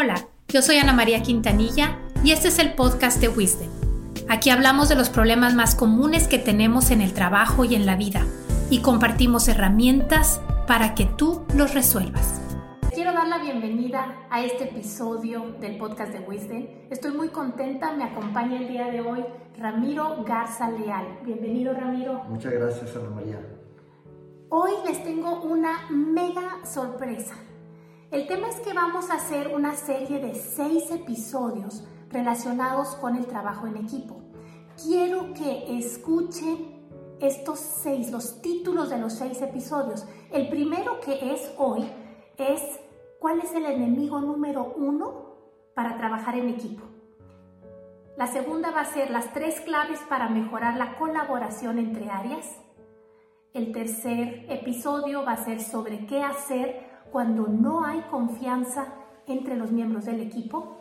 Hola, yo soy Ana María Quintanilla y este es el podcast de Wisdom. Aquí hablamos de los problemas más comunes que tenemos en el trabajo y en la vida y compartimos herramientas para que tú los resuelvas. Quiero dar la bienvenida a este episodio del podcast de Wisdom. Estoy muy contenta, me acompaña el día de hoy Ramiro Garza Leal. Bienvenido Ramiro. Muchas gracias Ana María. Hoy les tengo una mega sorpresa. El tema es que vamos a hacer una serie de seis episodios relacionados con el trabajo en equipo. Quiero que escuchen estos seis, los títulos de los seis episodios. El primero que es hoy es ¿cuál es el enemigo número uno para trabajar en equipo? La segunda va a ser las tres claves para mejorar la colaboración entre áreas. El tercer episodio va a ser sobre qué hacer cuando no hay confianza entre los miembros del equipo.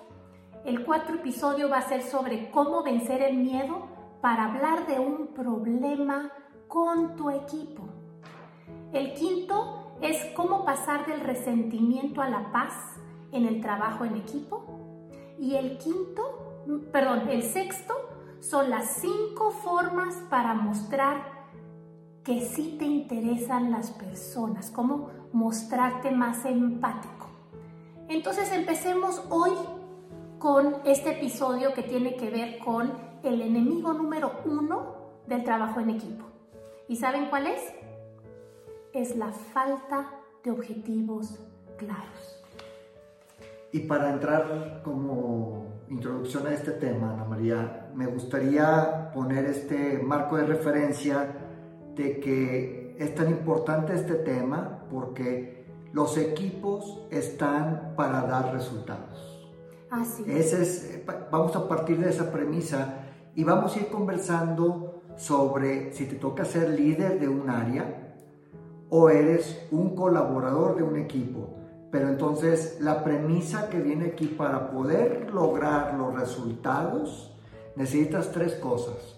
El cuarto episodio va a ser sobre cómo vencer el miedo para hablar de un problema con tu equipo. El quinto es cómo pasar del resentimiento a la paz en el trabajo en equipo. Y el quinto, perdón, el sexto son las cinco formas para mostrar que sí te interesan las personas, cómo mostrarte más empático. Entonces empecemos hoy con este episodio que tiene que ver con el enemigo número uno del trabajo en equipo. ¿Y saben cuál es? Es la falta de objetivos claros. Y para entrar como introducción a este tema, Ana María, me gustaría poner este marco de referencia de que es tan importante este tema porque los equipos están para dar resultados. Así Ese es, vamos a partir de esa premisa y vamos a ir conversando sobre si te toca ser líder de un área o eres un colaborador de un equipo. Pero entonces la premisa que viene aquí para poder lograr los resultados, necesitas tres cosas.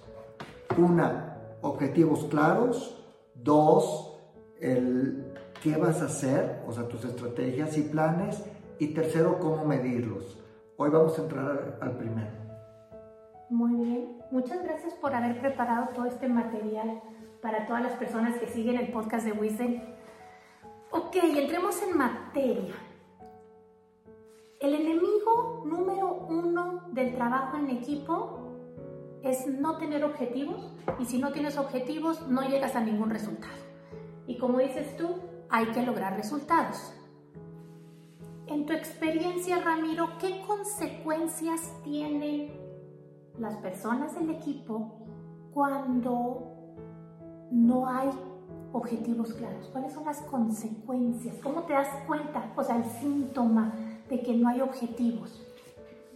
Una, objetivos claros. Dos, el qué vas a hacer, o sea, tus estrategias y planes. Y tercero, cómo medirlos. Hoy vamos a entrar al primero. Muy bien. Muchas gracias por haber preparado todo este material para todas las personas que siguen el podcast de Wisdom. Ok, entremos en materia. El enemigo número uno del trabajo en equipo es no tener objetivos y si no tienes objetivos no llegas a ningún resultado. Y como dices tú, hay que lograr resultados. En tu experiencia, Ramiro, ¿qué consecuencias tienen las personas del equipo cuando no hay objetivos claros? ¿Cuáles son las consecuencias? ¿Cómo te das cuenta, o sea, el síntoma de que no hay objetivos?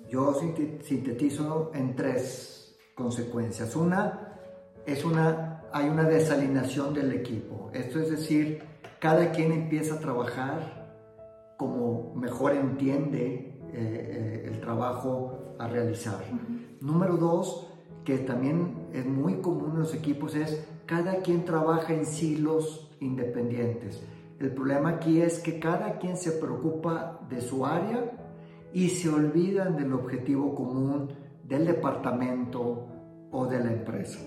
Yo sintetizo en tres consecuencias. Una es una, hay una desalineación del equipo. Esto es decir, cada quien empieza a trabajar como mejor entiende eh, eh, el trabajo a realizar. Número dos, que también es muy común en los equipos, es cada quien trabaja en silos independientes. El problema aquí es que cada quien se preocupa de su área y se olvidan del objetivo común del departamento o de la empresa.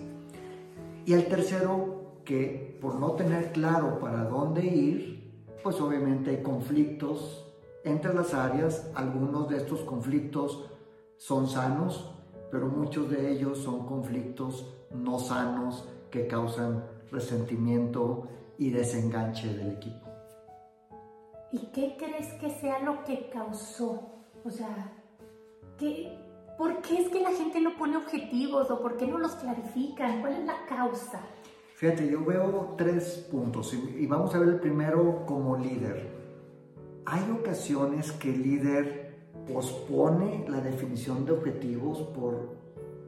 Y el tercero, que por no tener claro para dónde ir, pues obviamente hay conflictos entre las áreas. Algunos de estos conflictos son sanos, pero muchos de ellos son conflictos no sanos que causan resentimiento y desenganche del equipo. ¿Y qué crees que sea lo que causó? O sea, ¿qué, ¿Por qué es que la gente no pone objetivos o por qué no los clarifican? ¿Cuál es la causa? Fíjate, yo veo tres puntos y vamos a ver el primero como líder. Hay ocasiones que el líder pospone la definición de objetivos por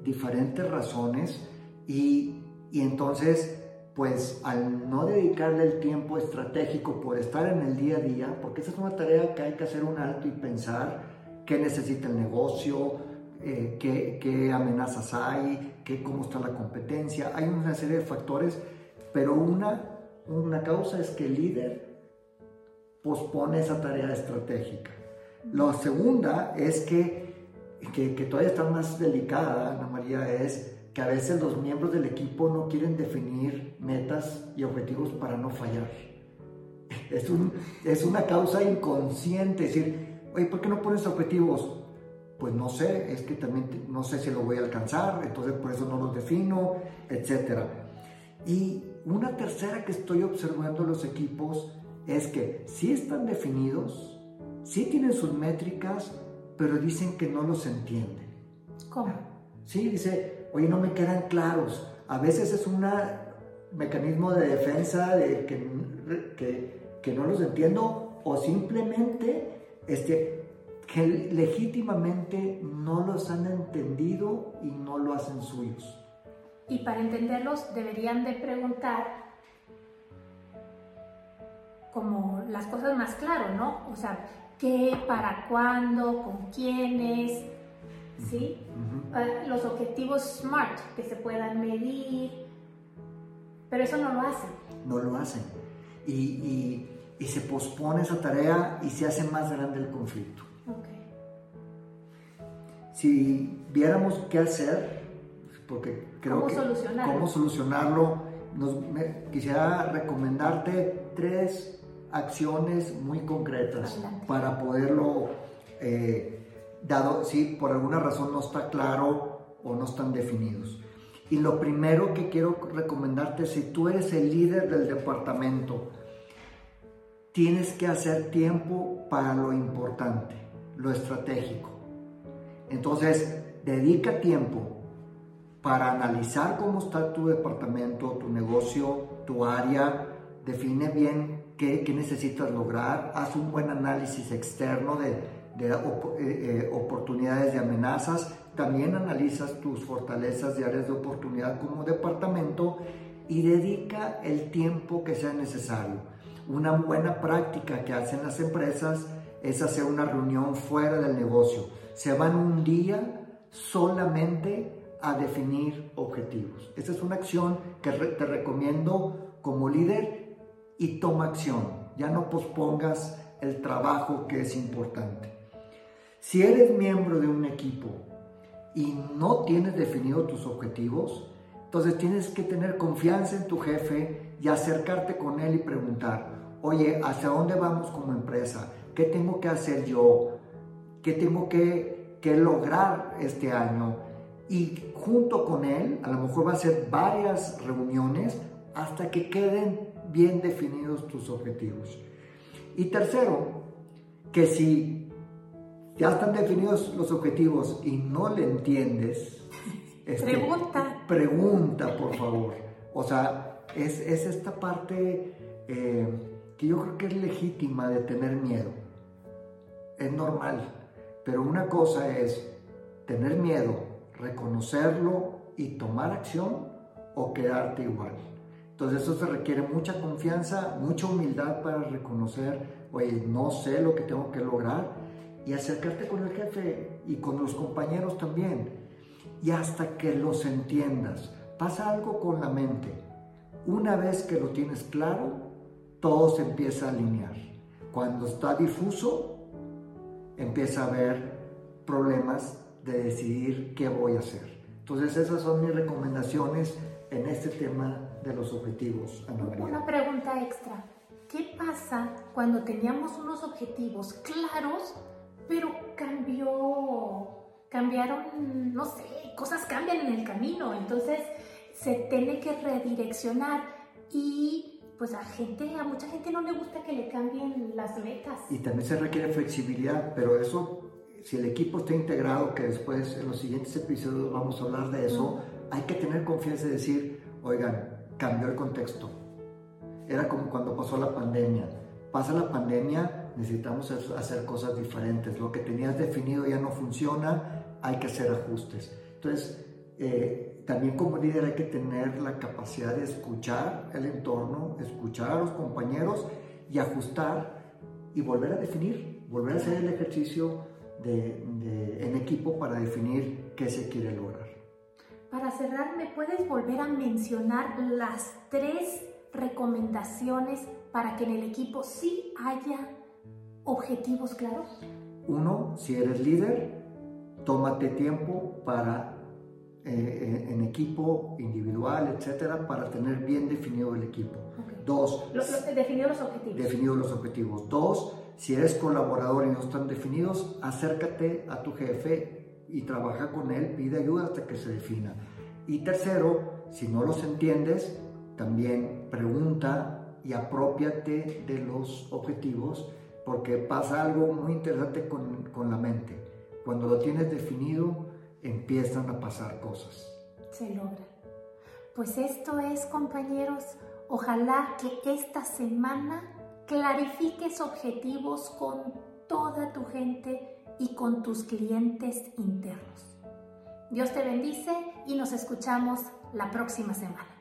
diferentes razones y, y entonces pues al no dedicarle el tiempo estratégico por estar en el día a día, porque esa es una tarea que hay que hacer un alto y pensar qué necesita el negocio, eh, qué, amenazas hay, qué, cómo está la competencia. Hay una serie de factores, pero una, una causa es que el líder pospone esa tarea estratégica. La segunda es que, que, que todavía está más delicada, Ana María, es que a veces los miembros del equipo no quieren definir metas y objetivos para no fallar. Es, un, es una causa inconsciente, decir, oye, ¿por qué no pones objetivos? Pues no sé, es que también no sé si lo voy a alcanzar, entonces por eso no los defino, etc. Y una tercera que estoy observando en los equipos es que sí están definidos, sí tienen sus métricas, pero dicen que no los entienden. ¿Cómo? Sí, dice, oye, no me quedan claros. A veces es un mecanismo de defensa de que, que, no los entiendo o simplemente este, que legítimamente no los han entendido y no lo hacen suyos. Y para entenderlos deberían de preguntar como las cosas más claras, ¿no? O sea, ¿qué, para cuándo, con quiénes, ¿sí? Ah, los objetivos SMART, que se puedan medir, pero eso no lo hacen. No lo hacen. Y, se pospone esa tarea y se hace más grande el conflicto. Si viéramos qué hacer, porque creo ¿Cómo que solucionarlo? cómo solucionarlo, quisiera recomendarte tres acciones muy concretas para poderlo eh, dado si por alguna razón no está claro o no están definidos. Y lo primero que quiero recomendarte, si tú eres el líder del departamento, tienes que hacer tiempo para lo importante, lo estratégico. Entonces, dedica tiempo para analizar cómo está tu departamento, tu negocio, tu área, define bien qué, qué necesitas lograr, haz un buen análisis externo de de eh, eh, oportunidades de amenazas, también analizas tus fortalezas y áreas de oportunidad como departamento y dedica el tiempo que sea necesario. Una buena práctica que hacen las empresas es hacer una reunión fuera del negocio. Se van un día solamente a definir objetivos. Esta es una acción que te recomiendo como líder y toma acción. Ya no pospongas el trabajo que es importante. Si eres miembro de un equipo y no tienes definido tus objetivos, entonces tienes que tener confianza en tu jefe y acercarte con él y preguntar, oye, ¿hacia dónde vamos como empresa? ¿Qué tengo que hacer yo? ¿Qué tengo que, que lograr este año? Y junto con él, a lo mejor va a ser varias reuniones hasta que queden bien definidos tus objetivos. Y tercero, que si ya están definidos los objetivos y no le entiendes, este, pregunta. Pregunta, por favor. O sea, es, esta parte eh, que yo creo que es legítima de tener miedo. Es normal. Pero una cosa es tener miedo, reconocerlo y tomar acción o quedarte igual. Entonces eso se requiere mucha confianza, mucha humildad para reconocer, oye, no sé lo que tengo que lograr y acercarte con el jefe y con los compañeros también. Y hasta que los entiendas. Pasa algo con la mente. Una vez que lo tienes claro, todo se empieza a alinear. Cuando está difuso, empieza a haber problemas de decidir qué voy a hacer. Entonces esas son mis recomendaciones en este tema de los objetivos, Una pregunta extra. ¿Qué pasa cuando teníamos unos objetivos claros, pero cambió, cambiaron, no sé, cosas cambian en el camino, entonces se tiene que redireccionar y pues a gente, a mucha gente no le gusta que le cambien las metas. Y también se requiere flexibilidad, pero eso, si el equipo está integrado, que después en los siguientes episodios vamos a hablar de eso, hay que tener confianza y decir, oigan, cambió el contexto. Era como cuando pasó la pandemia. Pasa la pandemia, necesitamos hacer cosas diferentes. Lo que tenías definido ya no funciona, hay que hacer ajustes. Entonces, eh, también como líder hay que tener la capacidad de escuchar el entorno, escuchar a los compañeros y ajustar y volver a definir, volver a hacer el ejercicio de, en equipo para definir qué se quiere lograr. Para cerrar, ¿me puedes volver a mencionar las tres recomendaciones para que en el equipo sí haya objetivos claros? uno, si eres líder, tómate tiempo para eh, en equipo, individual, etcétera, para tener bien definido el equipo. Dos, definidos los objetivos. Definidos los objetivos. Dos, si eres colaborador y no están definidos, acércate a tu jefe y trabaja con él, pide ayuda hasta que se defina. Y tercero, si no los entiendes, también pregunta y apropiate de los objetivos, porque pasa algo muy interesante con, con la mente. Cuando lo tienes definido, empiezan a pasar cosas. Se logra. Pues esto es, compañeros, ojalá que esta semana clarifiques objetivos con toda tu gente y con tus clientes internos. Dios te bendice y nos escuchamos la próxima semana.